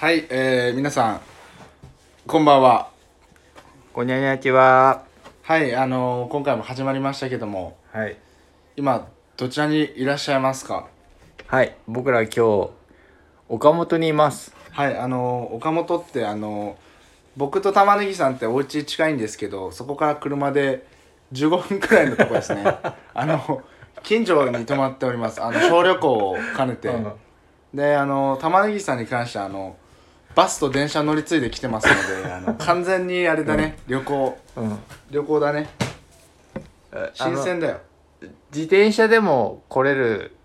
はい、えー、皆さんこんばんはこにゃにゃちは。はいあのー今回も始まりましたけどもはい。今どちらにいらっしゃいますか？はい。僕ら今日、岡本にいます。はいあのー岡本ってあのー僕と玉ねぎさんってお家近いんですけどそこから車で15分くらいのとこですね あの近所に泊まっておりますあの小旅行を兼ねて、うんであの玉ねぎさんに関してはあのバスと電車乗り継いで来てますので あの完全にあれだね、旅行。うん。旅行だね。あ新鮮だよ。の自転車でも来れる、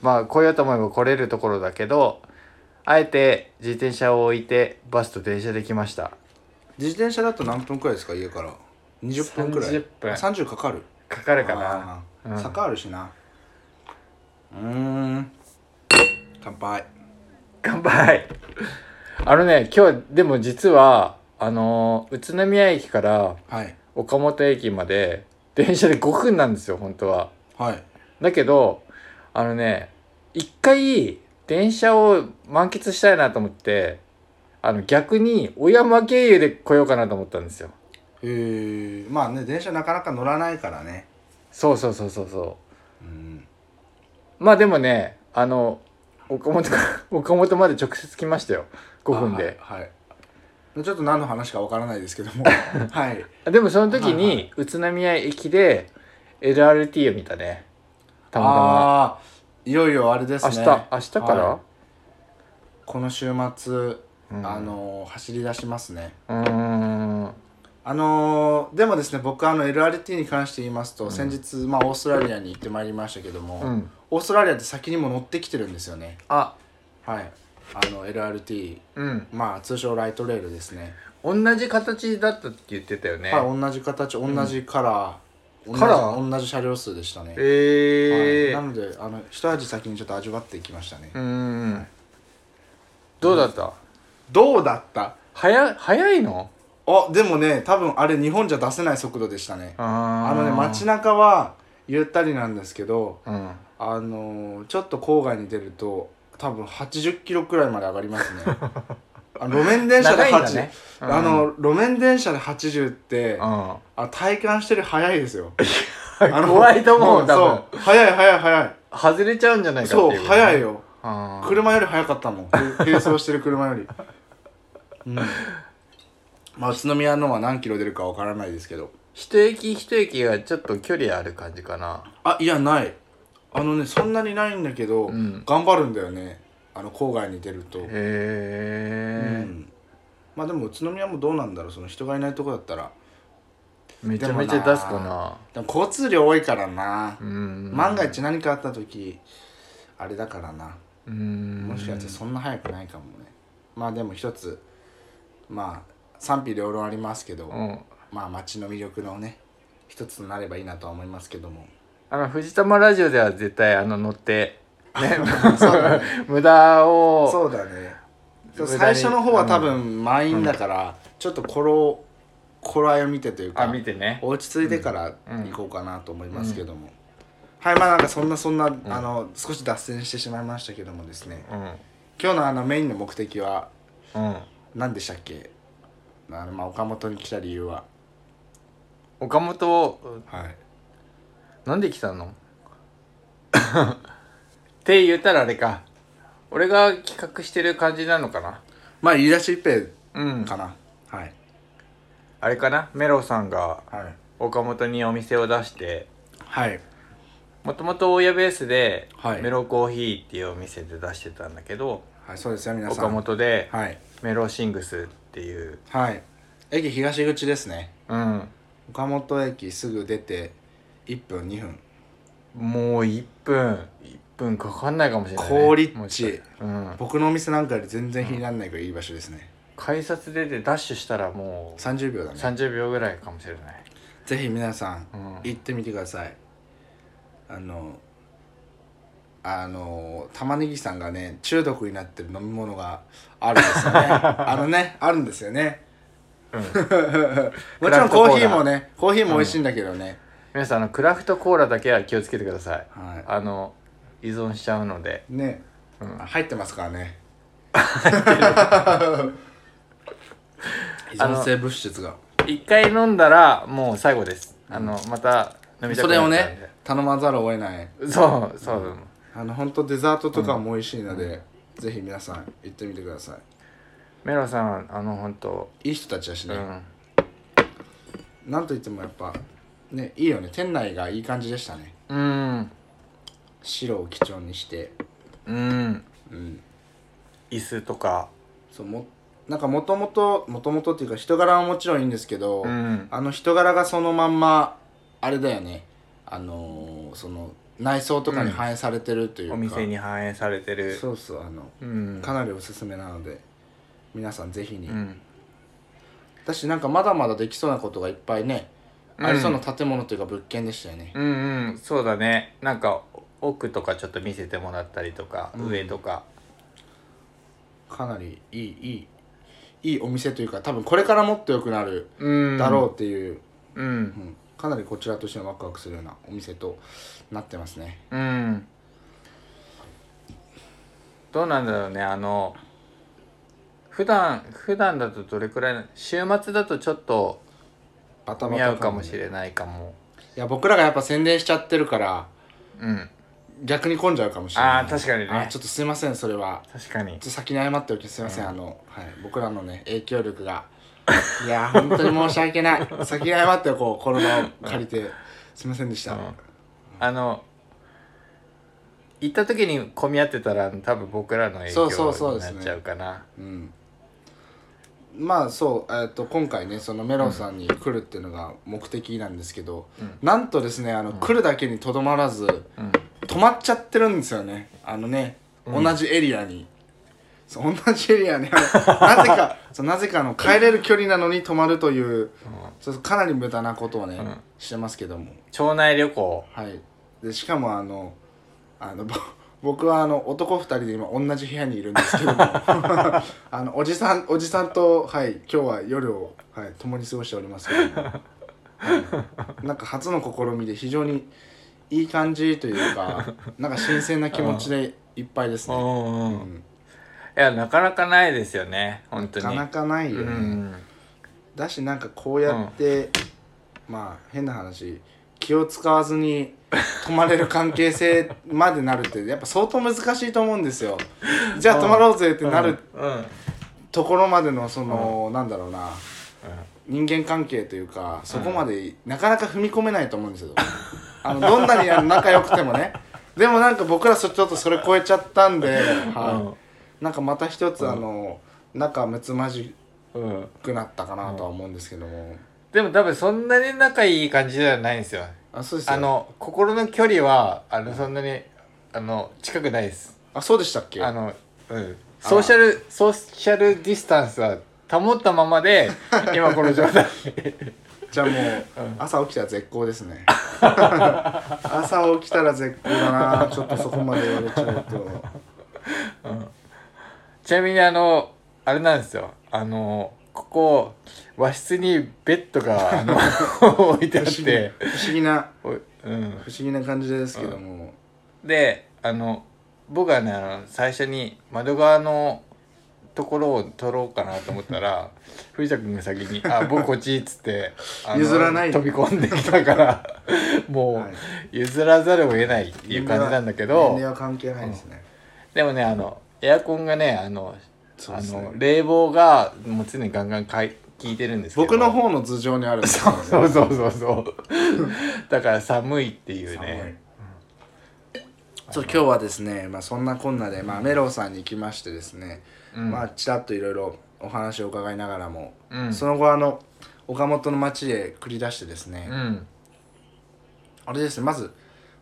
まあ来ようと思えば来れるところだけど、あえて自転車を置いてバスと電車で来ました。自転車だと何分くらいですか？家から。20分くらい。30分。あ30かかる。かかるかあな。うん。ー坂あるしな。うーん。乾杯。乾杯あのね、今日でも実は、あのー宇都宮駅からはい。岡本駅まで電車で5分なんですよ、本当は。はい。だけどあのね一回電車を満喫したいなと思ってあの逆に小山経由で来ようかなと思ったんですよ。へえまあね電車なかなか乗らないからね。そうそうそうそうそう。ん。うまあでもねあの岡本岡本まで直接来ましたよ。5分で、あはい、はい。ちょっと何の話かわからないですけども。はい。でもその時はいはに宇都宮駅で LRT を見たね。たまたま。あいよいよあれですね。明日明日から、はい。この週末、うん。あのー走り出しますね。うーんあのーでもですね僕あの LRT に関して言いますと、先日、まあ、オーストラリアに行ってまいりましたけども、うん。オーストラリアって先にも乗ってきてるんですよね。あ。はい。あの LRT うん。まあ通称ライトレールですね、同じ形だったって言ってたよね、はい同じ形同じカラー、同じカラー？同じ車両数でしたね、えー。はい、なのであの一味先にちょっと味わっていきましたね、うーんどうだった？どうだった？早早いの？あでもね多分あれ日本じゃ出せない速度でしたね。ああのね街中はゆったりなんですけどうん。あのーちょっと郊外に出ると多分80キロくらいまで上がりますね。あの路面電車で80、長いんだね。うん。あの路面電車で80って、うあ体感してる早いですよ。ん怖いと思うも多分そう早い早い早い。外れちゃうんじゃないかってそいう。うよ早いよ。車車より早かったもん。へ並走してる車より。うんまあ宇都宮のは何キロ出るかわからないですけど。一駅一駅がちょっと距離ある感じかな。あいやない。あのねそんなにないんだけど、うん。頑張るんだよね。あの郊外に出ると、へうえ、ん、まあでも宇都宮もどうなんだろう。その人がいないとこだったら。めちゃめちゃ出すかな。でも交通量多いからな、うん。万が一何かあった時あれだからな。うん。もしかしてそんな早くないかもね。まあでも一つまあ賛否両論ありますけど、うん。まあ街の魅力のね一つとなればいいなとは思いますけども。あの藤玉ラジオでは絶対あの乗ってね ね。無駄をそうだね。最初の方は多分満員だから、ちょっところ頃合いを見てというかあ見てね。落ち着いてから行こうかなと思いますけども、はいまあなんかそんなそんな、あの少し脱線してしまいましたけどもですね。うん。今日のあのメインの目的はうん。何でしたっけ？あのまあ岡本に来た理由は。岡本はい。なんで来たの？って言ったらあれか。俺が企画してる感じなのかな？まあ言い出しっぺうん。かな、はい。あれかな？メロさんがはい。岡本にお店を出してはい。もともと大家ベースではい。メロコーヒーっていうお店で出してたんだけど、はいそうですよ皆さん。岡本ではい。メロシングスっていう。はい。駅東口ですね。うん。岡本駅すぐ出て1分2分。もう1分。1分かかんないかもしれない、ね、好立地。うん。僕のお店なんかより全然日にならないからいい場所ですね。改札出てダッシュしたらもう30秒だね。30秒ぐらいかもしれない。ぜひ皆さんうん。行ってみてください。あのあの玉ねぎさんがね中毒になってる飲み物があるんですよね。あのねあるんですよね。うん。もちろんコーヒーもねコーヒーも美味しいんだけどね、皆さんあのクラフトコーラだけは気をつけてください。はあの依存しちゃうので。いね、うん。入ってますからね。依存性物質が一回飲んだらもう最後ですあのまた飲みたくなっちゃうんでそれをね頼まざるを得ないそうそう、あの本当デザートとかも美味しいので、ぜひ皆さん行ってみてくださメロさんあの本当いいい人たちだしね、うん。なんといってもやっぱねいいよね。店内がいい感じでしたね。うん。白を基調にして。うん。うん。椅子とか。そうもなんかもともともともとっていうか人柄はもちろんいいんですけど、うん。あの人柄がそのまんまあれだよね。あのーその内装とかに反映されてるというか、お店に反映されてる。そうそうあのうん。かなりおすすめなので皆さんぜひに、うん。私なんかまだまだできそうなことがいっぱいね、うん。ありそうな建物というか物件でしたよね、うんうん。そうだね。なんか奥とかちょっと見せてもらったりとか、うん。上とか。かなりいいいいいいお店というか多分これからもっと良くなるうん。だろうっていう、ううんんかなりこちらとしてはワクワクするようなお店となってますね。うん。どうなんだろうねあの普段普段だとどれくらいな週末だとちょっとバタバ見タ合うかもしれないかも。いや僕らがやっぱ宣伝しちゃってるからうん。逆に混んじゃうかもしれない。あー確かにね。あちょっとすいませんそれは。確かに。ちょっと先に謝っておきす。いません。あの、はい、僕らのね影響力がいやー本当に申し訳ない。先に謝っておこう。この場を借りて。すいませんでした、うん。あの行った時に混み合ってたら多分僕らの影響そうそうそうですね。になっちゃうかな。うん。まあそう、えー、と今回ねそのメロンさんに来るっていうのが目的なんですけど、うん。なんとですねあの、来るだけにとどまらずうん。泊まっちゃってるんですよね。あのね、うん。同じエリアにそう同じエリアにあの なぜかそうなぜかあの帰れる距離なのに泊まるというかなり無駄なことをね、うん。してますけども。町内旅行。はい。でしかもあのあのぼ僕はあの男2人で今同じ部屋にいるんですけども。あのおじさんおじさんと、はい、今日は夜を、はい、共に過ごしておりますけども、はい、なんか初の試みで非常にいい感じというか なんか新鮮な気持ちでいっぱいですね、うんいやなかなかないですよね。本当に。なかなかないよね、うん。だしなんかこうやって、まあ変な話気を使わずに泊まれる関係性までなるってやっぱ相当難しいと思うんですよ。じゃあ泊まろうぜってなるうん。うん。ところまでのその、なんだろうな人間関係というかそこまでなかなか踏み込めないと思うんですよ。あのどんなに仲良くてもね。でもなんか僕らそちょっとそれ超えちゃったんで、はい、なんかまた一つあの仲睦まじうんうんくなったかなとは思うんですけども、でも多分そんなに仲いい感じではないんですよ。あそうですよ。あの心の距離はあのそんなにあの近くないです。あそうでしたっけ？あのうん。ソーシャルソーシャルディスタンスは保ったままで 今この状態。じゃあもう、朝起きたら絶好ですね。朝起きたら絶好だな。ちょっとそこまで言われちゃうとちなみにあのあれなんですよ。あのここ和室にベッドがあの 置いてあって。不思議なおうん。不思議な感じですけども、であの僕はねあの最初に窓側のところを取ろうかなと思ったら藤田君が先に「あ僕こっち」っつって譲らない。飛び込んできたからもはい。う譲らざるを得ないっていう感じなんだけ年ど齢は関係ないですね、でもねあのエアコンがねあのあの冷房がもう常にガンガンかい効いてるんですけど。僕の方の頭上にあるんですよ、ね、そうそうそうそう。だから寒いっていうね。そう今日はですね、まあ、そんなこんなで、まあ、メロウさんに行きましてですね、うん。まあちらっといろいろお話を伺いながらも、うん。その後あの岡本の町へ繰り出してですね、うん。あれですねまず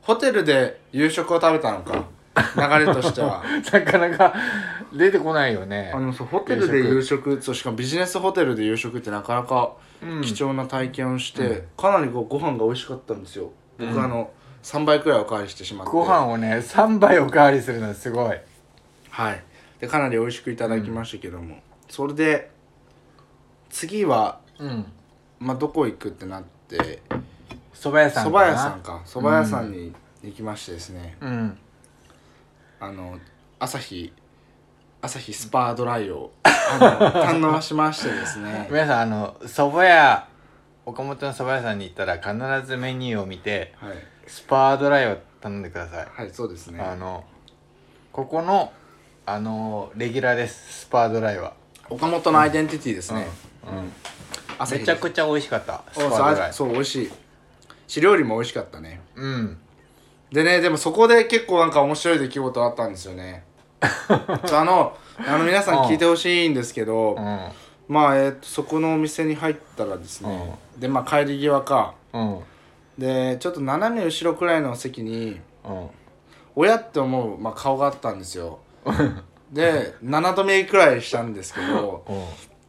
ホテルで夕食を食べたのか流れとしては。なかなか出てこないよね。あのそうホテルで夕食。そうしかもビジネスホテルで夕食ってなかなかうん。貴重な体験をして、うん。かなりこうご飯が美味しかったんですよ。僕、うん。あの3倍くらいおかわりしてしまって。ご飯をね3杯おかわりするのすごい。はい。でかなり美味しくいただきましたけども、それで次は、うん。まあ、どこ行くってなって。蕎麦屋さん蕎麦屋さんか。蕎麦屋さんに行きましてですね、うんあの朝日朝日スパードライをあの堪能しましてですね。皆さんあの蕎麦屋岡本の蕎麦屋さんに行ったら必ずメニューを見てはい、スパードライを頼んでください、はい、そうですね。あのここのあのレギュラーです。スパードライは、岡本のアイデンティティですね、うん。朝日めちゃくちゃ美味しかった。スそうパードライ。そう美味しい。し料理も美味しかったね。うんでねでもそこで結構なんか面白い出来事あったんですよね。あのあの皆さん聞いてほしいんですけど、うん。まあえー、とそこのお店に入ったらですね、でまあ帰り際か。うん。でちょっと斜め後ろくらいの席にうん。親って思う、まあ、顔があったんですよ。で7度目くらいしたんですけど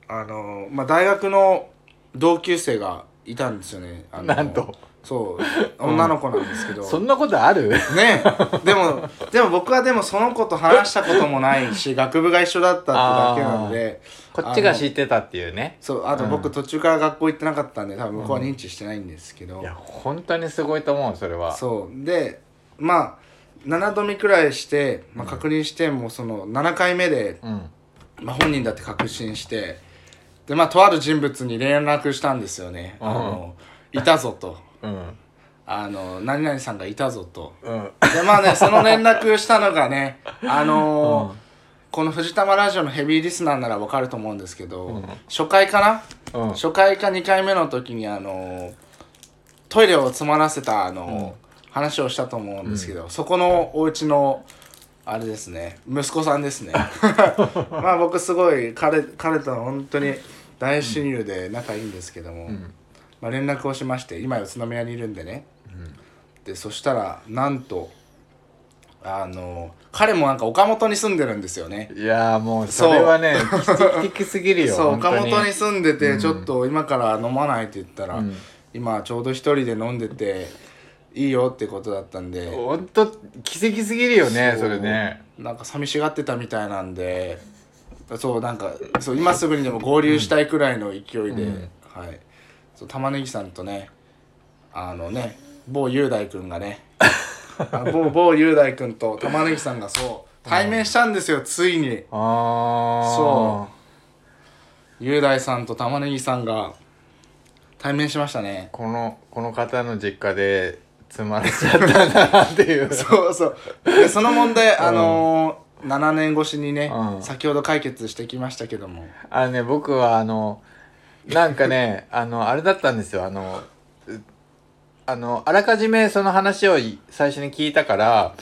あの、まあ、大学の同級生がいたんですよね。あのなんとそう女の子なんですけど、そんなことある？ね。でもでも僕はでもその子と話したこともないし 学部が一緒だったってだけなので。こっちが知ってたっていうね。そうあと僕うん。途中から学校行ってなかったんで多分向こうは認知してないんですけど、いや本当にすごいと思うそれは。そう。でまあ7度目くらいして、まあ、確認してもうその7回目で、うん。まあ、本人だって確信してでまあとある人物に連絡したんですよね、あのいたぞとうん。あの何々さんがいたぞと。うん。でまあねその連絡したのがねあのーこの藤玉ラジオのヘビーリスナーならわかると思うんですけど、うん。初回かな、うん。初回か2回目の時にあのートイレを詰まらせたあのー話をしたと思うんですけど、そこのお家のあれですね息子さんですね。まあ僕すごい彼彼とは本当に大親友で仲いいんですけども、んまあ、連絡をしまして今宇都宮にいるんでね、でそしたらなんとあの彼もなんか岡本に住んでるんですよね。いやーもうそれはね奇跡的すぎるよそう岡本当に。住んでてうん。ちょっと今から飲まないって言ったら、うん。今ちょうど一人で飲んでていいよってことだったんで。本当奇跡すぎるよねそれね。なんか寂しがってたみたいなんでそうなんかそう今すぐにでも合流したいくらいの勢いで、うん。はいそう玉ねぎさんとねあのね某雄大君がね あ某某雄大君と玉ねぎさんがそう対面したんですよ、ついに。ああそ雄大さんと玉ねぎさんが対面しましたね。このこの方の実家で詰まらせちゃったなっていう。そうそう。でその問題あのー7年越しにね、うん。先ほど解決してきましたけども。あのね僕はあのなんかねあのあれだったんですよ。あのうあのあらかじめその話をい最初に聞いたから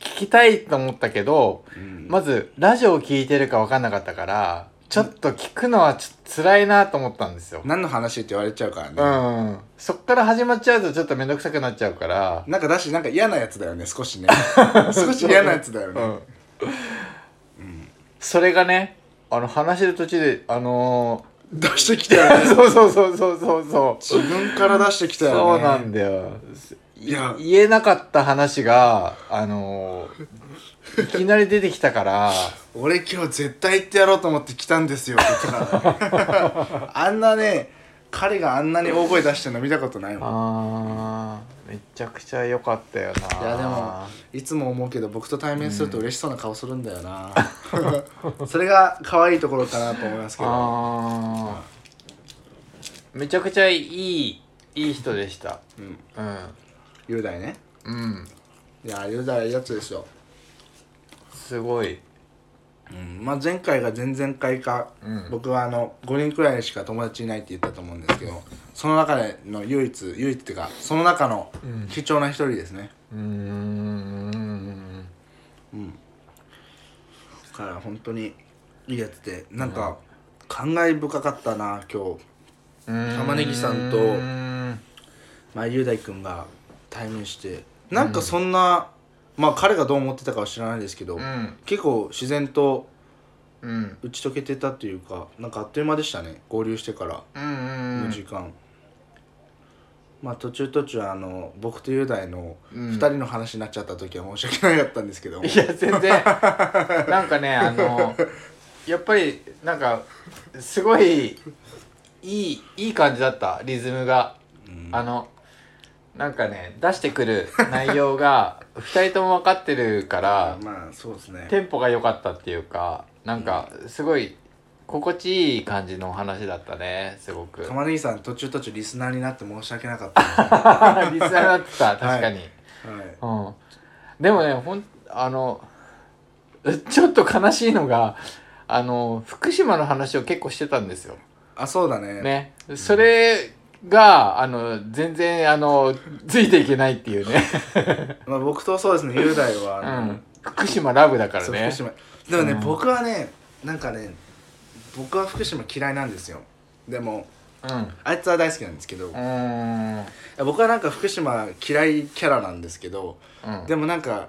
聞きたいと思ったけど、ん。まずラジオを聞いてるか分かんなかったからちょっと聞くのはちょっと辛いなと思ったんですよ。何の話って言われちゃうからね、うん、そっから始まっちゃうとちょっと面倒くさくなっちゃうから、なんかだしなんか嫌なやつだよね少しね。少し嫌なやつだよね、うん。それがねあの話してる途中であの出してきたよー、ね。そうそうそうそうそうそう。自分から出してきたよね。そうなんだよ。いや。言えなかった話があのー、いきなり出てきたから。俺今日絶対行ってやろうと思って来たんですよ。って言っあんなね彼があんなに大声出してるの見たことないもん。あーめちゃくちゃ良かったよな。いやでもいつも思うけど僕と対面すると嬉しそうな顔するんだよな、それが可愛いところかなと思いますけど。あー。めちゃくちゃいいいい人でした。うん。うん雄大ね。うん。いや雄大いいやつですよ、すごい。うん。まあ、前回が前々回か、うん。僕はあの5人くらいしか友達いないって言ったと思うんですけどその中での唯一唯一っていうかその中のうん。貴重な一人ですね、うーん。うん。だから本当にいいやつでなんか感慨深かったな今日。玉ねぎさんとうんまあ雄大君が対面して。なんかそんな、まあ彼がどう思ってたかは知らないですけど、うん。結構自然とうん。打ち解けてたというかなんかあっという間でしたね。合流してから。うんの時間、まあ途中途中あの僕と雄大のうん。2人の話になっちゃった時は申し訳なかったんですけど、いや全然。なんかねあのやっぱりなんかすごいいいいい感じだったリズムが、あのなんかね出してくる内容が2人とも分かってるから まあそうですね。テンポが良かったっていうかなんかすごい心地いい感じのお話だったねすごく。玉ねぎさん途中途中リスナーになって申し訳なかった。リスナーになってた 確かに、はい。うん。でもねほんあのちょっと悲しいのがあの福島の話を結構してたんですよ。あそうだね。ね。それがあの全然あのついていけないっていうね、まあ、僕とそうですね雄大はうん、福島ラブだからね。でもね、うん。僕はねなんかね僕は福島嫌いなんですよ。でもうん。あいつは大好きなんですけど、僕はなんか福島嫌いキャラなんですけどうん。でもなんか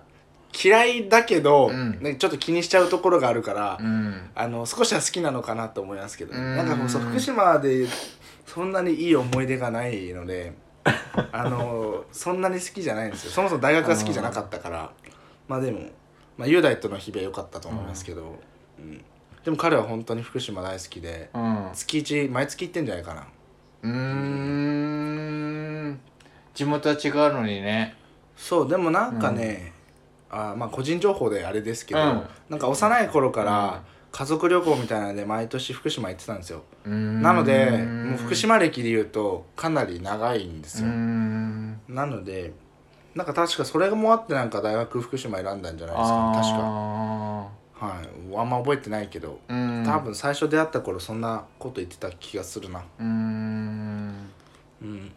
嫌いだけど、うん。ねちょっと気にしちゃうところがあるから、うん。あの少しは好きなのかなと思いますけど、うん。なんかもうそう福島でそんなにいい思い出がないので あのそんなに好きじゃないんですよ。そもそも大学が好きじゃなかったから。まあでも、まあ、雄大との日々は良かったと思いますけど、うんでも彼は本当に福島大好きでうん。月1毎月行ってんじゃないかな。うーん。地元は違うのにね。そうでもなんかね、あまあ個人情報であれですけど、うん。なんか幼い頃かうん。ら家族旅行みたいなので毎年福島行ってたんですよ。なのでもう福島歴で言うとかなり長いんですよ、ん。なのでなんか確かそれもあってなんか大学福島選んだんじゃないですか、ね、確か。あはい。あんま覚えてないけどーうん。多分最初出会った頃そんなこと言ってた気がするな。うーん。うん。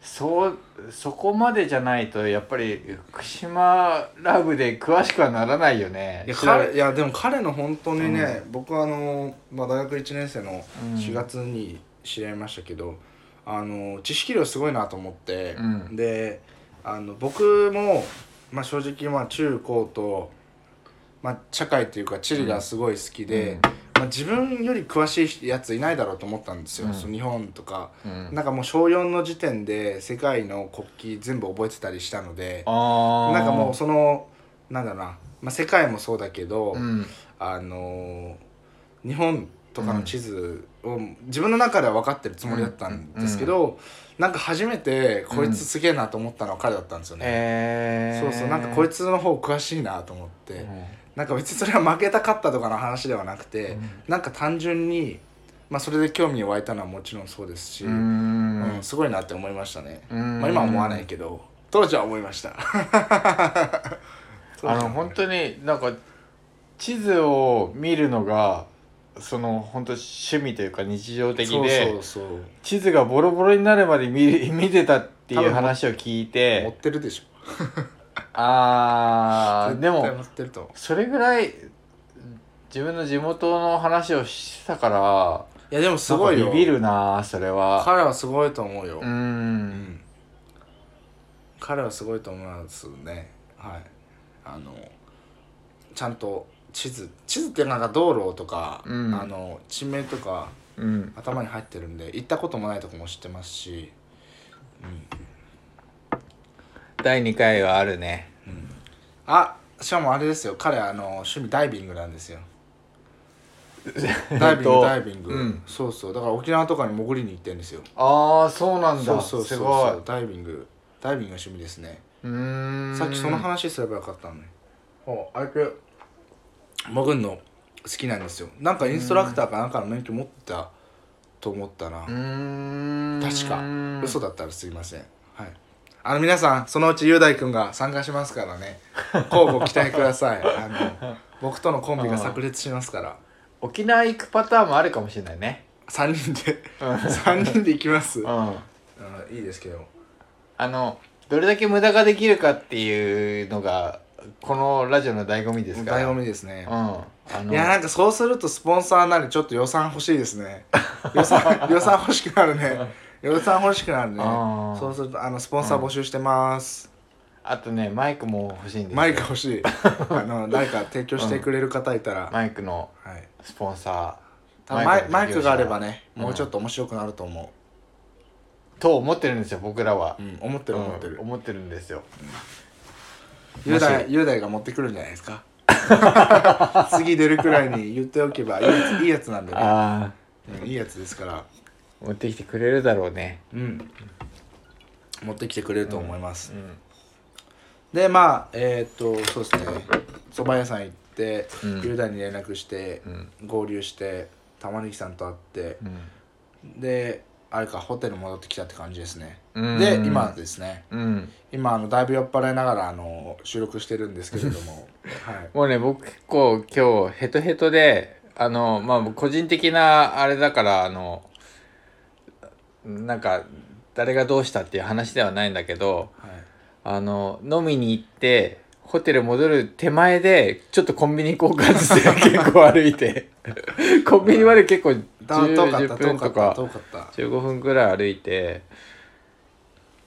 そうそこまでじゃないとやっぱり福島ラブで詳しくはならないよね。いやいやでも彼の本当にね、僕はあの、まあ、大学1年生のうん。4月に知り合いましたけど、あの知識量すごいなと思って、うん。であの僕も、まあ、正直まあ中高と、まあ、社会っていうか地理がすごい好きで、うん。まあ、自分より詳しいやついないだろうと思ったんですよ、うん。その日本とか。うん。なんかもう小4の時点で世界の国旗全部覚えてたりしたのでなんかもうそのなんだろうな、まあ、世界もそうだけど、うん。あのー日本とかの地図を自分の中では分かってるつもりだったんですけど、なんか初めてこいつすげえなと思ったのは彼だったんですよね、えー、そうそう。なんかこいつの方詳しいなと思って、うんなんか別にそれは負けた勝ったとかの話ではなくて、うん。なんか単純に、まあ、それで興味を湧いたのはもちろんそうですし、うん。んすごいなって思いましたね、うん。まあ、今は思わないけど当時は思いました。あの本当になんか地図を見るのがその本当趣味というか日常的でそうそう地図がボロボロになるまで見見てたっていう話を聞い持てってるでしょあーでもそれぐらい自分の地元の話をしてたからいやでもすごいよ。ビビるなそれは。彼はすごいと思うよ、ううん。ん彼はすごいと思いますね。はい。あのちゃんと地図。地図ってなんか道路とか、うん。あの地名とかうん。頭に入ってるんで行ったこともないとこも知ってますし、第2回はあるね。あしかもあれですよ。彼あの趣味ダイビングなんですよ。ダイビングダイビング、うん。そうそう。だから沖縄とかに潜りに行ってるんですよ。ああそうなんだ。そうそうそうダイビング。ダイビングが趣味ですね。うーん。さっきその話すればよかったのに。ほうあいつ潜るの好きなんですよ。なんかインストラクターかなんかの免許持ったと思ったな。うーん。確か。嘘だったらすいません。はいあの皆さんそのうち雄大君が参加しますからね。交互期待ください。あの 僕とのコンビが炸裂しますから。沖縄行くパターンもあるかもしれないね。3人で。うん。3人で行きます。うん。うんいいですけど。あのどれだけ無駄ができるかっていうのがこのラジオの醍醐味ですから。醍醐味ですね。うん。いやなんかそうするとスポンサーなりちょっと予算欲しいですね。予算 予算欲しくなるね予算欲しくなるね。あー。そうするとあのスポンサー募集してます、あとねマイクも欲しいんですよ。マイク欲しい。あの誰か提供してくれる方いたら、マイクのはい。スポンサ多分マイマイクマイクがあればね、うん。もうちょっと面白くなると思ーと思ってるんですよ僕らは。う、うん、思ってる思ってる。うん、思ってるんですよ。雄大雄大が持ってくるんじゃないですか？次出るくらいに言っておけばいいやついいやつなんでね、あうん、いいやつですから。あ持ってきてくれるだろうね。うん。持ってきてくれると思います、うん。でまあえーっとそうですね。蕎麦屋さん行っって、うん。雄大に連絡して、うん。合流して玉ねぎさんと会ってうん。であれかホテル戻ってきたって感じですね、うん。で今ですね。うん。今あのだいぶ酔っ払いながらあの収録してるんですけれども。はい。もうね僕結構今日ヘトヘトであのまあ個人的なあれだからあのなんか誰がどうしたっていう話ではないんだけどはい。あの飲みに行ってホテル戻る手前でちょっとコンビニ行こうかって 結構歩いて。コンビニまで結構10遠かった10遠分とかったか遠かった。15分ぐらい歩いて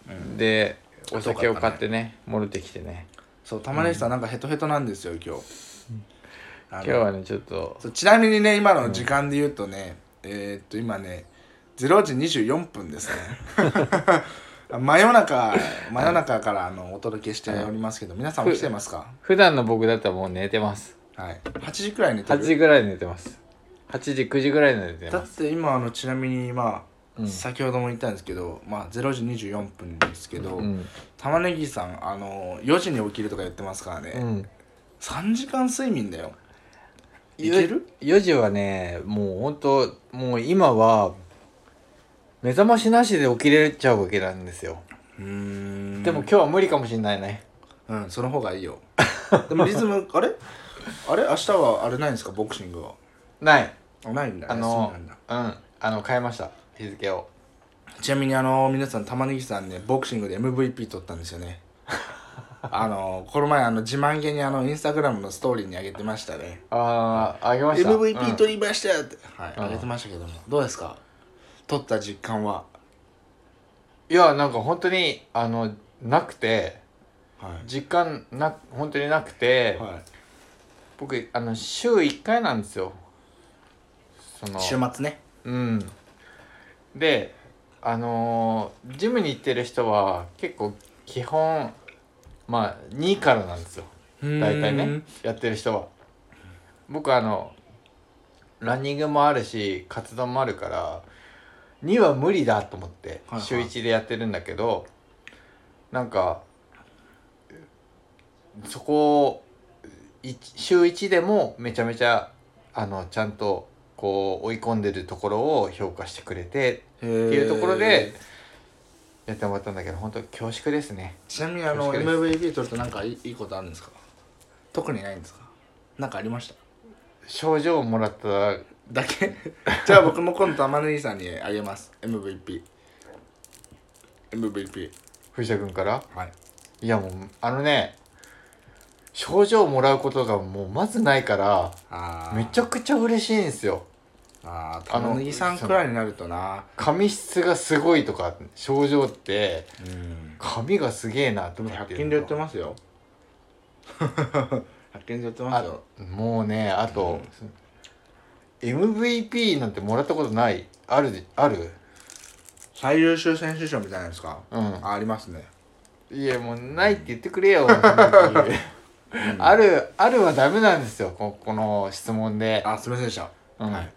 うん。でお酒を買ってね戻ってきてね。そう玉ねぎさんなんかヘトヘトなんですよ今日。今日はねちょっと。ちなみにね今の時間で言うとね、えーっと今ね0時24分ですね。真夜中真夜中からあのお届けしておりますけど皆さん起きてますか？普段の僕だったらもう寝てます。はい。8時くらい寝て8る時ぐらいに寝てます。8時9時ぐらいに寝てだって今あのちなみにまあ、うん。先ほども言ったんですけどまあ0時24分ですけど、うん。玉ねぎさんあの4時に起きるとか言ってますからね、うん。3時間睡眠だよ。いける？4時はねもうほんともう今は目覚ましなしで起きれちゃうわけなんですよ、うーん。でも今日は無理かもしんないね。うんその方がいいよ。でもリズム あれ？あれ？明日はあれないんですか？ボクシングは。ない。あないんだ休あのうんあの変えました。日付を。ちなみにあの皆さん玉ねぎさんねボクシングで MVP 取ったんですよね。あのこの前あの自慢げにあのインスタグラムのストーリーに上げてましたね。あああげました。MVP うん。取りましたって、はいうん。上げてましたけども。どうですか？取った実感は？いやなんか本当にあのなくてはい。実感な本当になくて、は僕あの週1回なんですよ。そのい週末ね。うん。であのージムに行ってる人は結構基本まあ2からなんですよ。大体ねやってる人は。僕あのランニングもあるし活動もあるから2は無理だと思ってはいはい。週1でやってるんだけど、なんかそこをい週1でもめちゃめちゃあのちゃんとこう追い込んでるところを評価してくれてっていうところでやってもらったんだけど本当恐縮ですね。ちなみにあの MVP 取るとなんかいいことあるんですか？特にないんですか？なんかありました？症状をもらっただけ？じゃあ僕も今度玉ねぎさんにあげます。MVP MVP 藤田君から？はい。いやもうあのね症状をもらうことがもうまずないからめちゃくちゃ嬉しいんですよ。あー玉ねぎさんくらいになるとな。髪質がすごいとか症状ってうん。髪がすげえなとでも100かって。いう均で売ってますよ。100均で売ってますよ。あもうねあと、MVP なんてもらったことない。あるある？最優秀選手賞みたいなんですか？うん。あありますね。いやもうないって言ってくれよ。あるあるはダメなんですよ。ここの質問で、あすみませんでした。うん。はい。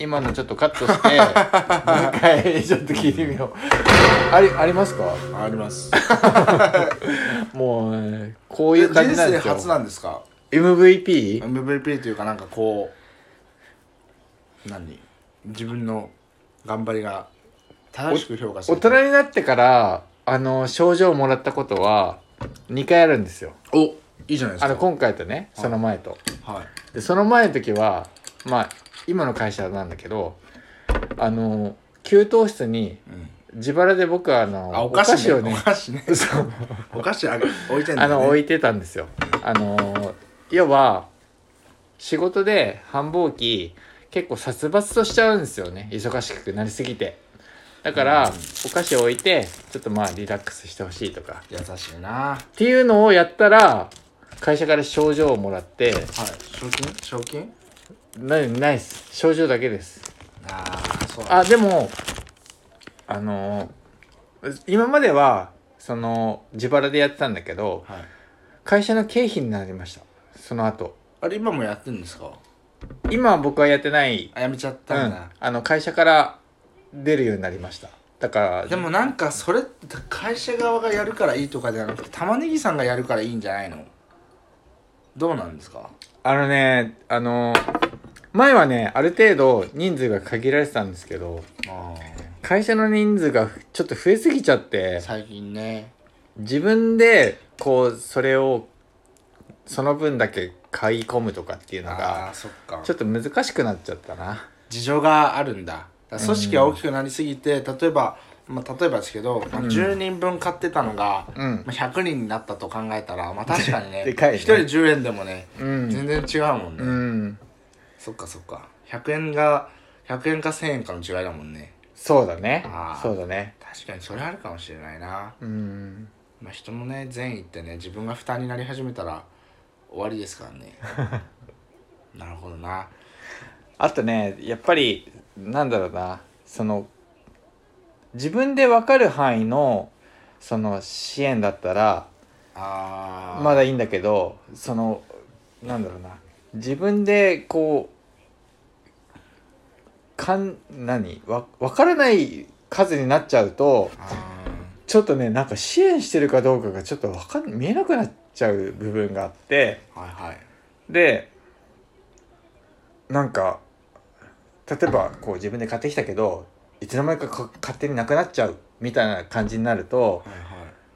今のちょっとカットしてもう一回ちょっと聞いてみよう。ありありますか？ああります。もう、ね、こういう感じなんですよ。人生初なんですか？MVP? MVP というかなんかこう何？自分の頑張りが正しく評価さ大人になってからあの症状をもらったことは2回あるんですよ。おいいじゃないですか。あの今回とねはいその前と。はい。でその前の時はまあ今の会社なんだけどあの給湯室にうん。自腹で僕はあのあお菓子ね。をねお菓子ね。そう。お菓子あげ置いてんだあよねの置いてたんですよ。あの要は仕事で繁忙期結構殺伐としちゃうんですよね。忙しくなりすぎて。だから、お菓子を置いてちょっとまあリラックスしてほしいとか。優しいな。はいっていうのをやったら会社から賞状をもらって。賞金？賞金？なないです。賞状だけです。ああそうあでもあの今まではその自腹でやってたんだけどはい。会社の経費になりました。その後。あれ今もやってんですか？今は僕はやってない、あやめちゃっうんたん。だ、、あの会社から出るようになりました。だからでもなんかそれって会社側がやるからいいとかじゃなくて玉ねぎさんがやるからいいんじゃないの？どうなんですか？あのねあの前はねある程度人数が限られてたんですけどあ会社の人数がちょっと増えすぎちゃって最近ね。自分でこうそれをその分だけ買い込むとかっていうのあがちょっと難しくなっちゃったな。事情があるんだ。組織が大きくなりすぎて例えば、まあ、例えばですけど、まあ、うん。10人分買ってたのが、うん。まあ、100人になったと考えたら、まあ、確かにねでかいね。1人10円でもね、うん。全然違うもんね、うん。そっかそっか。100円が100円か1000円かの違いだもんね。そうだね。そうだね。確かにそれあるかもしれないな、うん。まあ、人のね善意ってね自分が負担になり始めたら終わりですからね。なるほどな。あとねやっぱりなんだろうな。その自分で分かる範囲のその支援だったらあー。まだいいんだけどそのなんだろうな。自分でこうかん何？わ分からない数になっちゃうとあちょっとねなんか支援してるかどうかがちょっとわかん見えなくなっちゃう部分があってーはいはい。でなんか例えばこう自分で買ってきたけどいつの間にかか勝手になくなっちゃうみたいな感じになるとはいはい。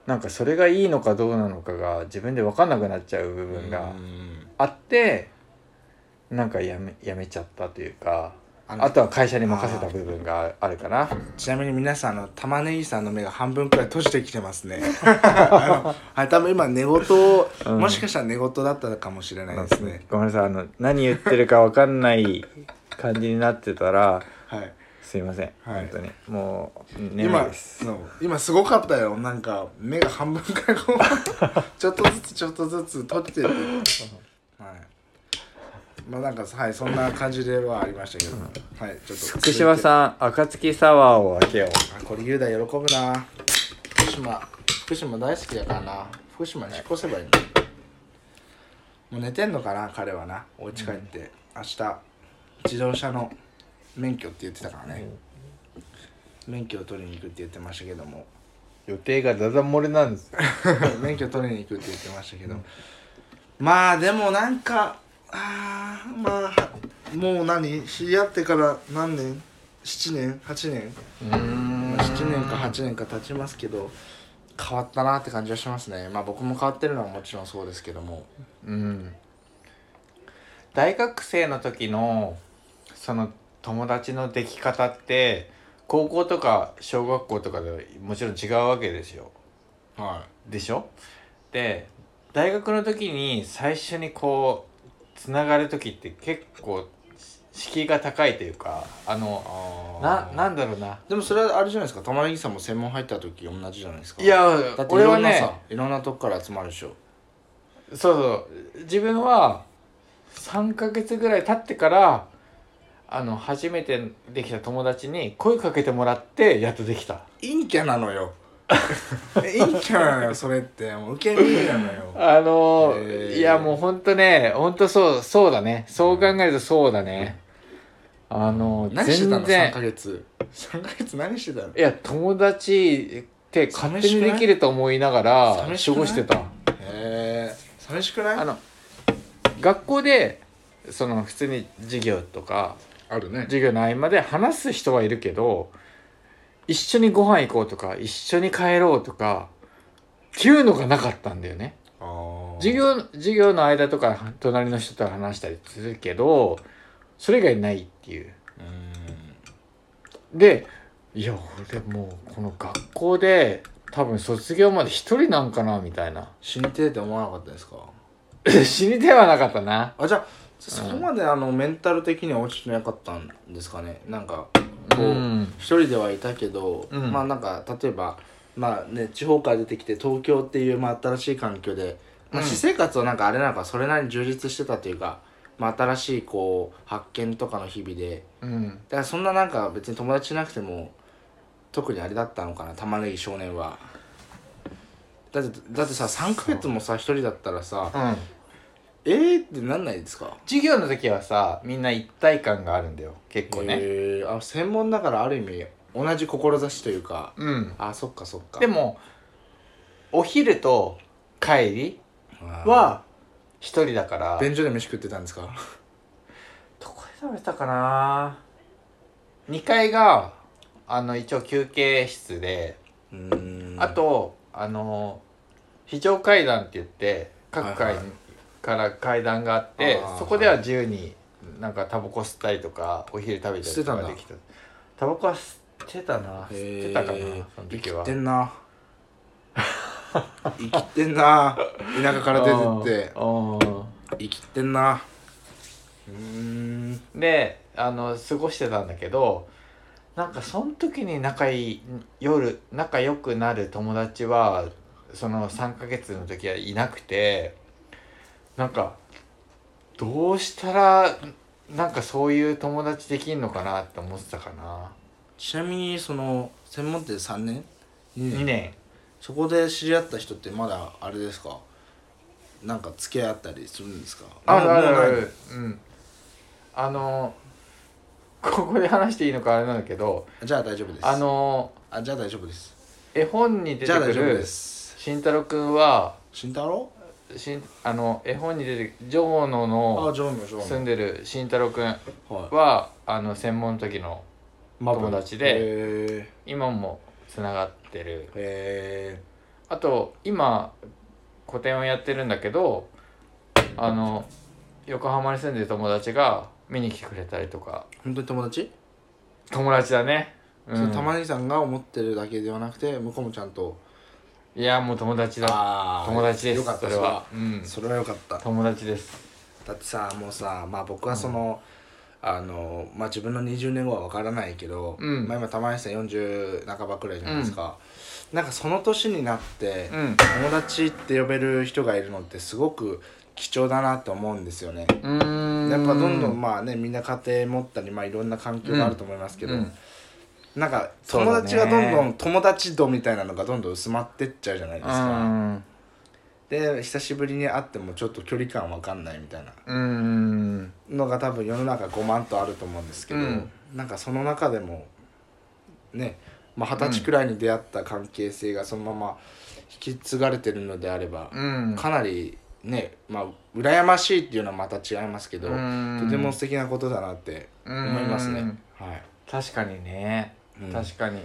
なんかそれがいいのかどうなのかが自分で分かんなくなっちゃう部分がうん。あってなんかやめやめちゃったというかあとは会社に任せた部分があるかな。ちなみに皆さんあの玉ねぎさんの目が半分くらい閉じてきてますね。あい多分今寝言を、うん。もしかしたら寝言だったかもしれないですね。ごめんなさいあの何言ってるか分かんない感じになってたらはい。すいません、はい。本当に。もう今です。の今すごかったよ。なんか目が半分くらいこう ちょっとずつちょっとずつ閉じてる はいまあなんかはいそんな感じではありましたけど、はいちょっと。福島さん暁サワーを開けよう。あこれ雄大喜ぶな。福島福島大好きだからな。福島に引っ越せばいいの。もう寝てんのかな彼はな。お家帰って、明日自動車の免許って言ってたからね、免許を取りに行くって言ってましたけども。予定がダダ漏れなんです 免許取りに行くって言ってましたけど、まあでもなんかあーまあもう何？知り合ってから何年？7年？8年？うーん。まあ、7年か8年か経ちますけど変わったなって感じはしますね。まあ僕も変わってるのはもちろんそうですけども。うん。大学生の時のその友達のでき方って高校とか小学校とかでもちろん違うわけですよ。はでしょ？で大学の時に最初にこうつながる時って結構敷居が高いというかあのななんだろうな。でもそれはあれじゃないですか？玉ねぎさんも専門入った時同じじゃないですか？いやだってい俺はねろんなさいろんなとこから集まるでしょ。そうそう。自分は3ヶ月ぐらい経ってからあの初めてできた友達に声かけてもらってやっとできた。陰キャなのよ陰キャなのよそれってもう受け身なのよあのへーいやもうほんとねほんとそうそうだねそう考えるとそうだねあの何してたの全然3ヶ月3ヶ月何してたのいや友達って勝手にできると思いながら過ごしてたへえ寂しくないあの学校でその普通に授業とかるね授業の合間で話す人はいるけど一緒にご飯行こうとか一緒に帰ろうとかっていうのがなかったんだよね。授業授業の間とか隣の人と話したりするけどそれ以外ないっていう。うん。でいや俺もうこの学校で多分卒業まで一人なんかなみたいな。死にてえって思わなかったですか？死にてはなかったな。あじゃあそこまであのメンタル的には落ちてなかったんですかね？なんかこ一人ではいたけど、うん。まあなんか例えばまあね地方から出てきて東京っていう、まあ、新しい環境で、まあ、うん。私生活はなんかあれなんかそれなりに充実してたというか、まあ、新しいこう発見とかの日々で。うん。だからそんななんか別に友達いなくても特にあれだったのかな玉ねぎ少年は。だってだってさ3ヶ月もさ一人だったらさうんえーってなんないですか？授業の時はさみんな一体感があるんだよ。結構ね、へー。あ専門だからある意味同じ志というかうん。あそっかそっか。でもお昼と帰りは一人だから。便所で飯食ってたんですか？どこで食べたかな？2階があの一応休憩室で、うーん。あとあの非常階段って言って各階はいはいから階段があって、そこでは自由になんかタバコ吸ったりとかお昼食べたりとかできた。タバコは吸ってたな。吸ってたかなその生き時はてんな。生きてんな。田舎から出てって。生きてんな。うーん。であの過ごしてたんだけどなんかその時に仲いい夜仲良くなる友達はその3ヶ月の時はいなくてなんかどうしたらなんかそういう友達できんのかなって思ってたかな。ちなみにその専門店3年？2 2年。そこで知り合った人ってまだあれですか？なんか付き合ったりするんですか？あるあるある。うん。あのここで話していいのかあれなんだけどじゃあ大丈夫です。あのあじゃあ大丈夫です。絵本に出てくる慎太郎くんは慎太郎？しんあの絵本に出てジョーノあの住んでる慎太郎くんはあの専門の時の友達でへ今もつながってる。あと今個展をやってるんだけどあの横浜に住んでる友達が見に来てくれたりとか。え本当に友達、友達だね。うん。玉ねぎさんが思ってるだけではなくて向こうもちゃんといやもう友達だ。あー友達ですよかったそれは。うん。それはよかった。友達です。だってさもうさまあ僕はその、あのまあ自分の20年後は分からないけど、うん。まあ、今玉井さん40半ばくらいじゃないですか、なんかその年になって、うん。友達って呼べる人がいるのってすごく貴重だなって思うんですよね。うーん。やっぱどんどんまあねみんな家庭持ったりまあいろんな環境があると思いますけど、うんなんか友達がどんどん、友達度みたいなのがどんどん薄まってっちゃうじゃないですうか、ん。で久しぶりに会ってもちょっと距離感わかんないみたいな。うん。のが多分世の中5万とあると思うんですけど、うん。なんかその中でもねまあ二十歳くらいに出会った関係性がそのまま引き継がれてるのであれば、うん。かなりねまあ羨ましいっていうのはまた違いますけど、うん。とても素敵なことだなって思いますね、うん。はい、確かにね、うん確かに。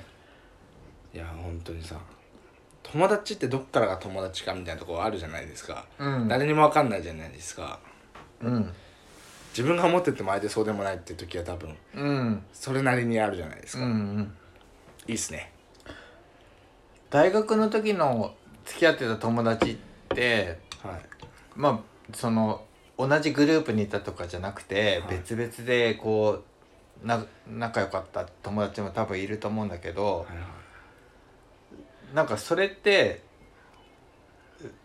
いや本当にさ。友達ってどっからが友達かみたいなところあるじゃないですか、うん。誰にも分かんないじゃないですか。うん。自分が思ってても相手そうでもないっていう時は多分うん。それなりにあるじゃないですうか、いんうん。いっすね。大学の時の付き合ってた友達ってはい。まあその同じグループにいたとかじゃなくて、はい。別々でこうな仲良かった友達も多分いると思うんだけど、はいはい。なんかそれって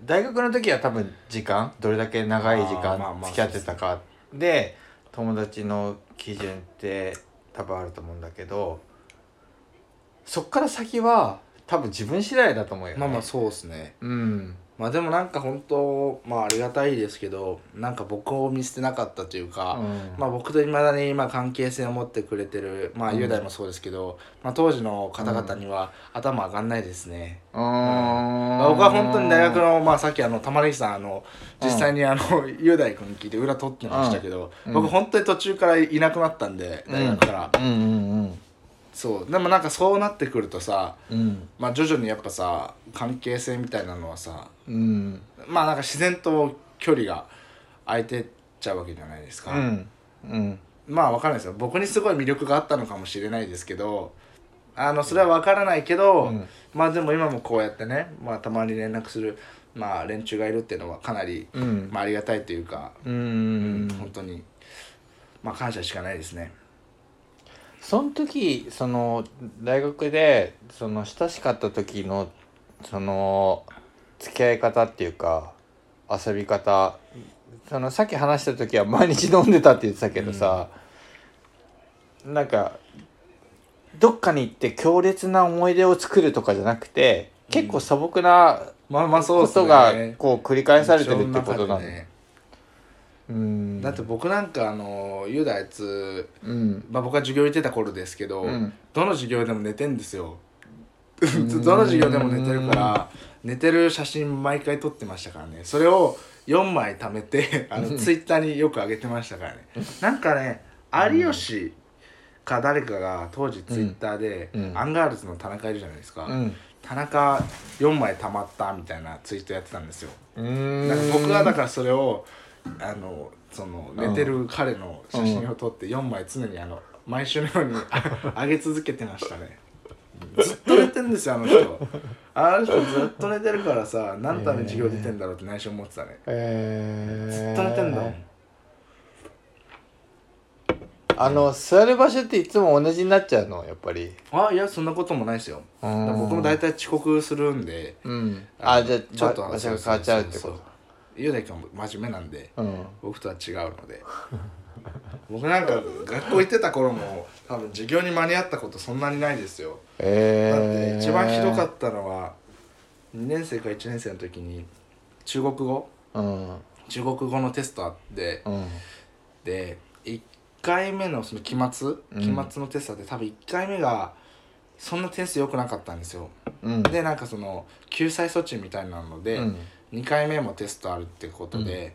大学の時は多分時間どれだけ長い時間付き合ってたか。で友達の基準って多分あると思うんだけどそっから先は多分自分次第だと思うよね。まあまあそうですね。うんまあでもなんか本当まあありがたいですけどなんか僕を見捨てなかったというか、うん。まあ僕といまだに今関係性を持ってくれてるまあうん。雄大もそうですけど、まあ当時の方々には頭上がんないですね、うー。ん。まあ僕は本当に大学のまあさっきあの玉ねぎさんあの実際にあの雄大君に聞いて裏取ってましたけど、うん。僕本当に途中からいなくなったんで大学から、うん。うんそう。でもなんかそうなってくるとさうん。うんまあ徐々にやっぱさ関係性みたいなのはさうん。まあなんか自然と距離が空いてっちゃうわけじゃないですか、うん。うん。まあわかんないですよ。僕にすごい魅力があったのかもしれないですけどあのそれはわからないけど、うん。まあでも今もこうやってね、まあ、たまに連絡する、まあ、連中がいるっていうのはかなり、うん。まあ、ありがたいというか、ううんん本当に、まあ、感謝しかないですね。その時その大学でその親しかった時のその付き合い方っていうか遊び方。そのさっき話した時は毎日飲んでたって言ってたけどさ、なんかどっかに行って強烈な思い出を作るとかじゃなくて結構素朴な。ことがこう繰り返されてるってことなの、日常の中でね。うんだって僕なんかあの雄大あいつ、うん。まあ、僕が授業行ってた頃ですけど、うん。どの授業でも寝てんですよ。ん。どの授業でも寝てるから寝てる写真毎回撮ってましたからね。それを4枚貯めてあのツイッターによく上げてましたからね。なんかね有吉か誰かが当時ツイッターで、うん。アンガールズの田中いるじゃないですか、うん。田中4枚貯まったみたいなツイートやってたんですよ。なんか僕はだからそれをあのその寝てる彼の写真を撮って4枚常にあの毎週のように あ上げ続けてましたね。ずっと寝てんですよあの人。あの人ずっと寝てるからさ何のために授業出てんだろうって内心思ってたね。えずー、っと寝てんだもん。あの座る場所っていつも同じになっちゃうの？やっぱり。あいやそんなこともないですよ。僕も大体遅刻するんで。うん。あじゃあちょっと場所が変わっちゃうってこそうそうそう雄大君も真面目なんでとうん。僕とは違うので。僕なんか学校行ってた頃も多分授業に間に合ったことそんなにないですよ。だってえー、一番ひどかったのは2年生か1年生の時に中国語？うん。中国語のテストあってうん。で1回目のその期末？うん。期末のテストで多分1回目がそんな点数良くなかったんですよ。うん。でなんかその救済措置みたいなので、うん2回目もテストあるってことで、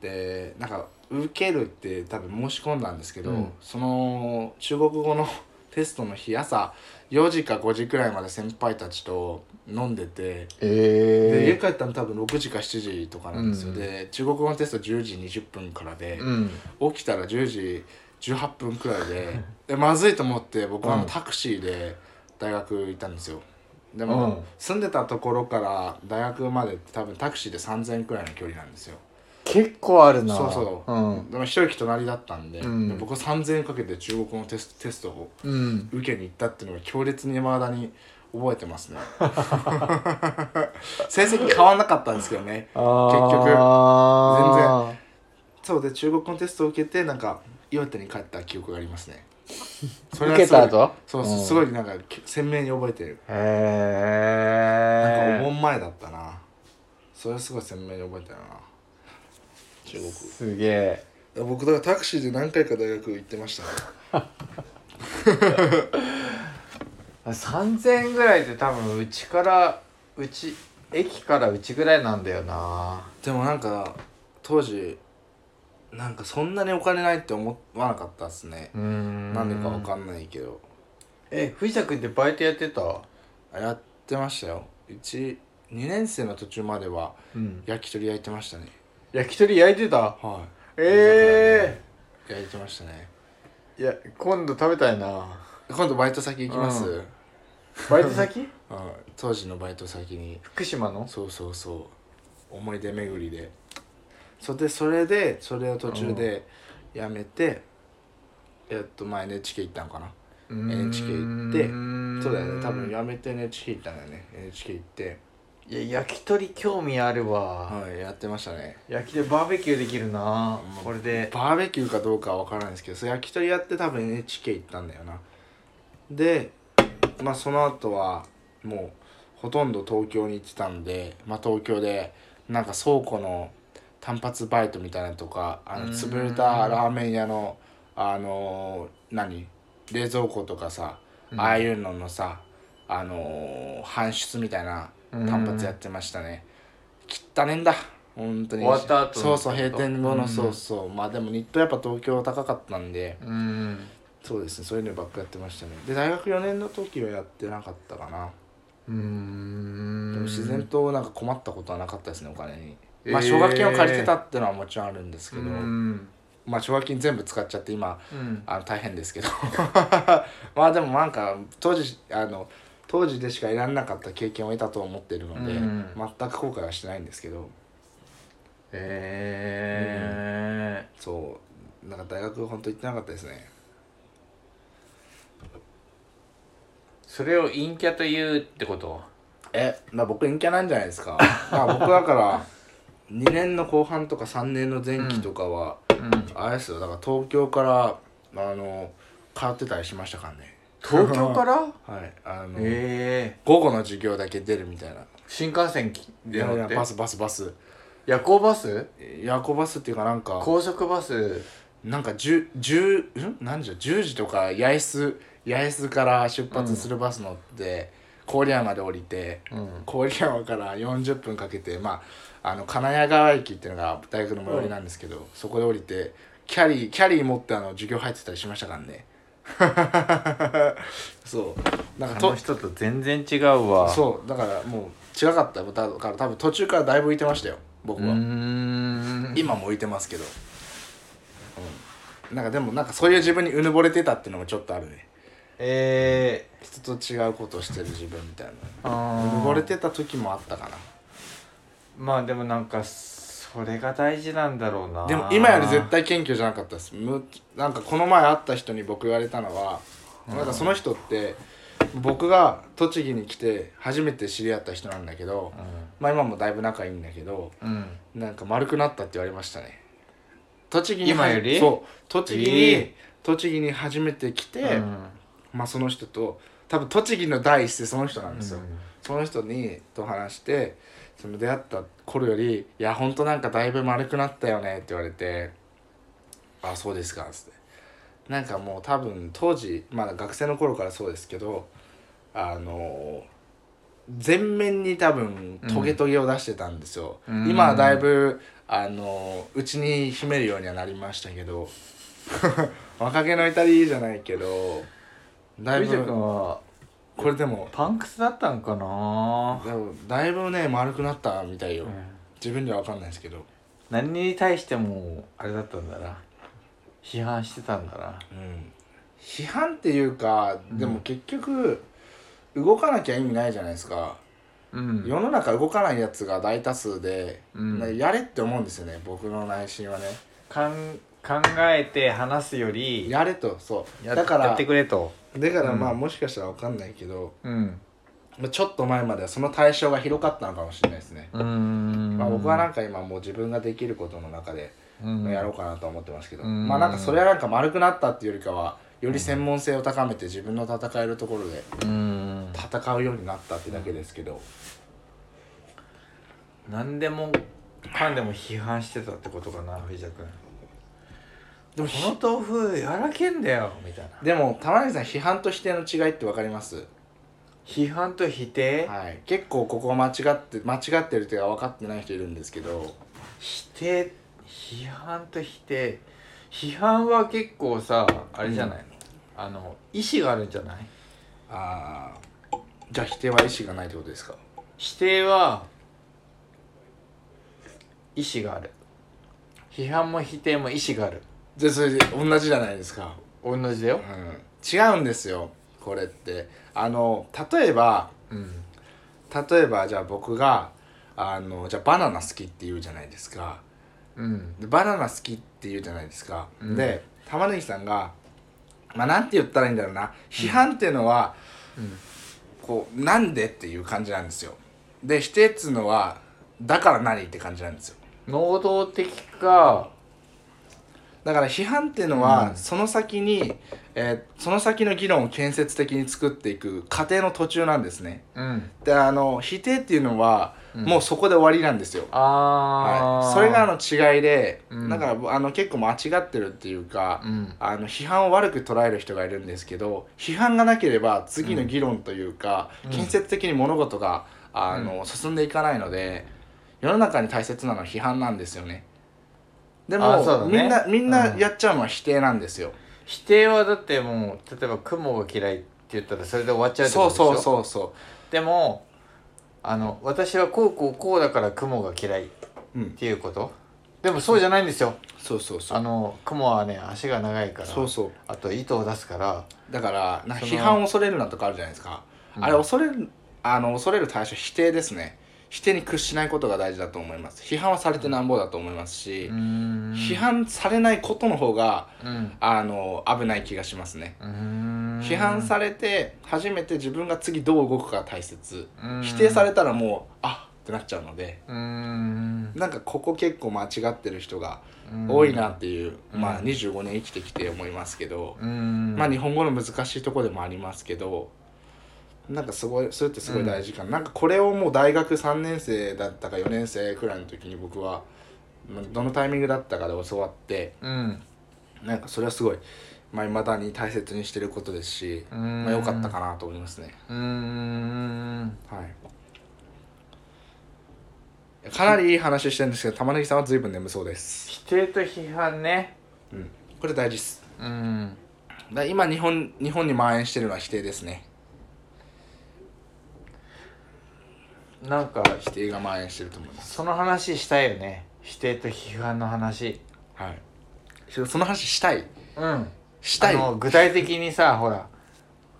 でなんか受けるって多分申し込んだんですけど、うん。その中国語の テストの日朝4時か5時くらいまで先輩たちと飲んでて、で家え帰ったの多分6時か7時とかなんですよ、うんで中国語のテスト10時20分からでー、、うん。起きたら10時18分くらいででまずいと思って僕はタクシーで大学行ったんですよでも、うん。住んでたところから大学までって多分タクシーで3000円くらいの距離なんですよ。結構あるな。そうそう、うん。でも一駅隣だったんで,、うん。で僕は3000円かけて中国語のテストテストをうん。受けに行ったっていうのが強烈に未だに覚えてますね。成績変わんなかったんですけどね。あー。そう。で中国語のテストを受けてなんか岩手に帰った記憶がありますねそ 受けた後？そうすごいなんか鮮明に覚えてる。なんかへえお盆前だったな。それすごい鮮明に覚えてるな。中国。すげえ。僕だからタクシーで何回か大学行ってましたね。3000円ぐらいって多分うちからうち駅からうちぐらいなんだよな。でもなんか当時なんかそんなにお金ないって思わなかったっすね。なん。でかわかんないけど。え藤田君ってバイトやってた？あやってましたよ。うち2年生の途中まではうん。焼き鳥焼いてましたね。焼き鳥焼いてた？はい。え焼いてましたね。えいや今度食べたいな。今度バイト先行きます、うん。バイト先？う ん当時のバイト先に。福島の？そうそうそう。思い出巡りでそれでそれでそれを途中でやめてえっとまあ NHK 行ったのかな。NHK 行ってそうだよね。多分やめて NHK 行ったんだよね。NHK 行って。いや焼き鳥興味あるわ、はいやってましたね。焼き鳥バーベキューできるな。うんこれで。バーベキューかどうかは分からないですけどそれ焼き鳥やって多分 NHK 行ったんだよな。でまあその後はもうほとんど東京に行ってたんでまあ東京でなんか倉庫の単発バイトみたいなのとかあの潰れたラーメン屋のあのー何？冷蔵庫とかさ、うん。ああいうののさあのー搬出みたいな単発やってましたね。汚ねんだ。本当に。終わった後そうそう閉店後のうん。そうそう。まあでも日当やっぱ東京高かったんでうん。そうですね。そういうのばっかやってましたね。で大学4年の時はやってなかったかな。うーん。でも自然となんか困ったことはなかったですねお金にまあえー奨学金を借りてたってのはもちろんあるんですけど、うん。まあ奨学金全部使っちゃって今うん。あの大変ですけど。まあでもなんか当時あの当時でしか得られなかった経験を得たと思っているので、うん。全く後悔はしてないんですけど。えそう。なんか大学本当行ってなかったですね。それを陰キャと言うってこと？えまあ僕陰キャなんじゃないですか。まあ僕だから 2年の後半とか3年の前期とかは、うん。あれですよ。だから東京からあの通ってたりしましたからね。東京から？はい。あの、ええ。午後の授業だけ出るみたいな。新幹線で乗って？バスバスバス。夜行バス？夜行バスっていうかなんか高速バス？なんか 10, 10, ん？何時だ？10時とか八重洲八重洲から出発するバス乗って、郡山で降りてうん。郡山から40分かけてまあの金谷川駅っていうのが大学の最寄りなんですけど、そこで降りてキャリーキャリー持ってあの授業入ってたりしましたからね。そう。なんかと人と全然違うわ。そう。だからもう違かった。よだから多分途中からだいぶ浮いてましたよ。僕は、うーん。今も浮いてますけど、うん、なんかでもなんかそういう自分にうぬぼれてたっていうのもちょっとあるね。え人と違うことをしてる自分みたいー、な。あー。うぬぼれてた時もあったかなまあでもなんかそれが大事なんだろうな。でも今より絶対謙虚じゃなかったです。むなんかこの前会った人に僕言われたのは、なんかその人って僕が栃木に来て初めて知り合った人なんだけど、まあ今もだいぶ仲いいんだけどうん、うん、なんか丸くなったって言われましたね。栃木に今より？そう。栃木に、ええ栃木に初めて来て、うん。まあその人と多分栃木の第一声その人なんですよ、うん。その人にと話してその出会った頃より「いやほんとなんかだいぶ丸くなったよね」って言われて「あそうですか」っつって。なんかもう多分当時まだ学生の頃からそうですけどあの全面に多分トゲトゲを出してたんですよ、うん。今はだいぶあのうちに秘めるようにはなりましたけど 若気の至りじゃないけどだいぶはこれでも。パンクスだったんかな、でもだいぶね丸くなったみたいよ、うん。自分には分かんないですけど。何に対してもあれだったんだな。批判してたんだな。うん。批判っていうかでも結局動かなきゃ意味ないじゃないですか、うん。世の中動かないやつが大多数で、うん。やれって思うんですよね僕の内心はね。かん考えて話すよりやれとそう。やだからやってくれとだからまあうんもしかしたら分かんないけど、うん。まあちょっと前まではその対象が広かったのかもしれないですね、まあ、僕はなんか今もう自分ができることの中でうん。やろうかなと思ってますけど、うん。まあなんかそれはなんか丸くなったっていうよりかはより専門性を高めて自分の戦えるところでうん。戦うようになったってだけですけど、何でもかんでも批判してたってことかな藤田君でもこの豆腐やらけんだよ。みたいな。でも玉ねぎさん批判と否定の違いって分かります？批判と否定、はい。結構ここ間違って間違ってるっていうか分かってない人いるんですけど。否定批判と否定。批判は結構さあれじゃないの、あの意思があるんじゃない？ああじゃあ否定は意思がないってことですか？否定は意思がある。批判も否定も意思があるじゃあそれで同じじゃないですか、同じだよ。うん、違うんですよ。これって。あの例えばうん。例えばじゃあ僕があのじゃあバナナ好きって言うじゃないですか。うん。でバナナ好きって言うじゃないですか、うん。で玉ねぎさんがまあなんて言ったらいいんだろうな。批判っていうのは、うん。こうなんでっていう感じなんですよ。で否定っつうのはだから何って感じなんですよ。能動的かだから批判っていうのは、うん。その先に、えーその先の議論を建設的に作っていく過程の途中なんですね。うん。であの否定っていうのは、うん。もうそこで終わりなんですよ。ああ、はい、それがあの違いで、うん。だからあの結構間違ってるっていうか、うん。あの批判を悪く捉える人がいるんですけど批判がなければ次の議論というか、うん。建設的に物事があの、進んでいかないので世の中に大切なのは批判なんですよねでそうだね。みんなみんなうんやっちゃうのは否定なんですよ、否定はだってもう例えば雲が嫌いって言ったらそれで終わっちゃうってことでしょ？そうそうそうそでもあの私はこうこうこうだから雲が嫌いっううんていうこと。でもそうじゃないんですよ。そうそうそう。あの雲はね足が長いからそうそう。あと糸を出すからだからなんかその批判を恐れるなとかあるじゃないですか、うん。あれ恐れるあの恐れる対象否定ですね否定に屈しないことが大事だと思います。批判はされてなんぼだと思いますし、批判されないことの方がうん。あの危ない気がしますね、批判されて初めて自分が次どう動くかが大切、うん。否定されたらもうあってなっちゃうのでうーん。なんかここ結構間違ってる人がうん。多いなっていう、うん。まあ25年生きてきて思いますけど、まあ日本語の難しいところでもありますけどなんかすごいそれってすごい大事かな、なんかこれをもう大学3年生だったか4年生くらいの時に僕はまあどのタイミングだったかで教わってうん。なんかそれはすごいまあ、未だに大切にしてることですし、まあ、良かったかなと思いますね。うーん。はい。かなりいい話してるんですけど玉ねぎさんは随分眠そうです。否定と批判ね。うん。これ大事です。うん。だ今日本日本に蔓延してるのは否定ですねなんか否定が蔓延してると思います。その話したいよね。否定と批判の話。はい。その話したい。うん。したい。あの具体的にさほら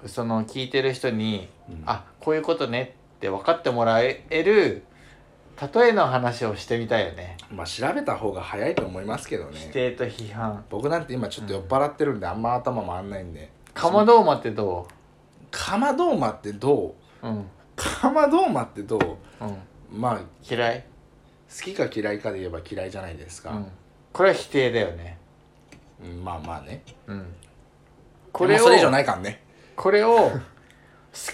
その聞いてる人に、うん。あこういうことねって分かってもらえる例えの話をしてみたいよね。まあ調べた方が早いと思いますけどね。否定と批判。僕なんて今ちょっと酔っ払ってるんであんま頭回んないんで。かまどーまってどかまどーまってどうう？うんかまどーまってどう？うん。まあ嫌い、好きか嫌いかで言えば嫌いじゃないですか、うん、これは否定だよね。うんまあまあね。うん。ここれをれそれ以上ないからね。これを好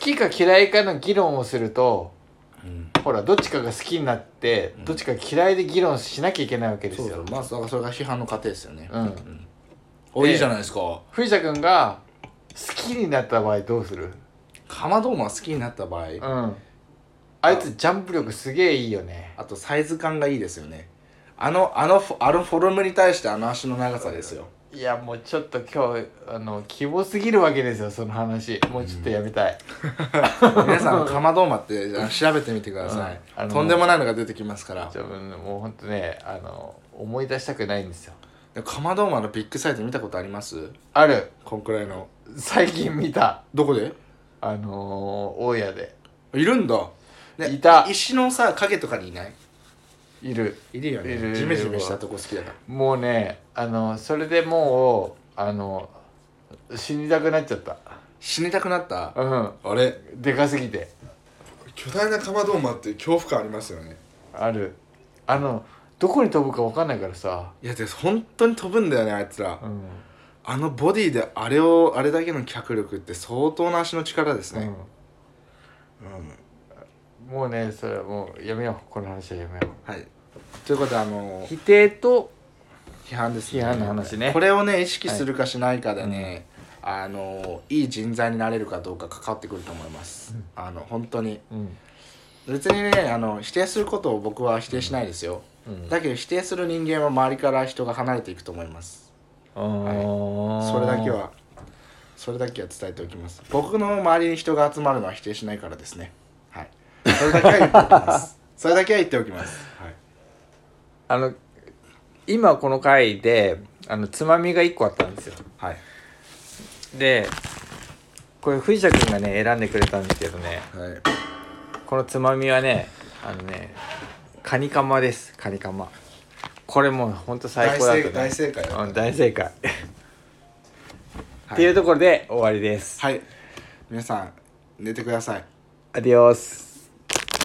きか嫌いかの議論をするとうん。ほらどっちかが好きになって、どっちか嫌いで議論しなきゃいけないわけですよ。まあそれが批判の過程ですよね。うん。おいいじゃないですか。藤田君が好きになった場合どうする？かまどーま好きになった場合うん。あいつジャンプ力すげえいいよね。あとサイズ感がいいですよね。あのあのフォあのフォルムに対してあの足の長さですよ。いやもうちょっと今日あのキモすぎるわけですよその話。もうちょっとやめたい、皆さんかまどーまってあの調べてみてください、うん。あのとんでもないのが出てきますから。ちょもうほんとねあの思い出したくないんですよ。でかまどーまのビッグサイズ見たことあります？ある。こんくらいの。最近見た。どこで？あのー、大家で。いるんだ。ねいた。石のさ影とかにいない？いる。いるよね。ジメジメしたとこ好きだから。もうねあのそれでもうあの死にたくなっちゃった。死にたくなった？うん。あれ？でかすぎて。巨大なかまどーまって恐怖感ありますよね。ある。あのどこに飛ぶか分かんないからさ。いやで本当に飛ぶんだよねあいつら、うんあのボディであれをあれだけの脚力って相当な足の力ですね、うん、もうねそれはもうやめよう。この話はやめよはい。ということであのう否定と批判ですね。批判の話ね。これをね意識するかしないかでね、あのいい人材になれるかどうか関わってくると思います、あの本当に。うん。別にねあの否定することを僕は否定しないですよ、うん。だけど否定する人間は周りから人が離れていくと思いますあーそれだけはそれだけは伝えておきます。僕の周りに人が集まるのは否定しないからですね。はい。それだけは言っておきます。それだけは言っておきます。はい。あの今この回であのつまみが1個あったんですよ。はい。でこれ藤田君がね選んでくれたんですけどね。はい。このつまみはねあのねカニカマです。カニカマこれもうほんと最高だったね。大正大正解うん大正解、はい。っていうところで終わりです、はい。皆さん寝てください。アディオス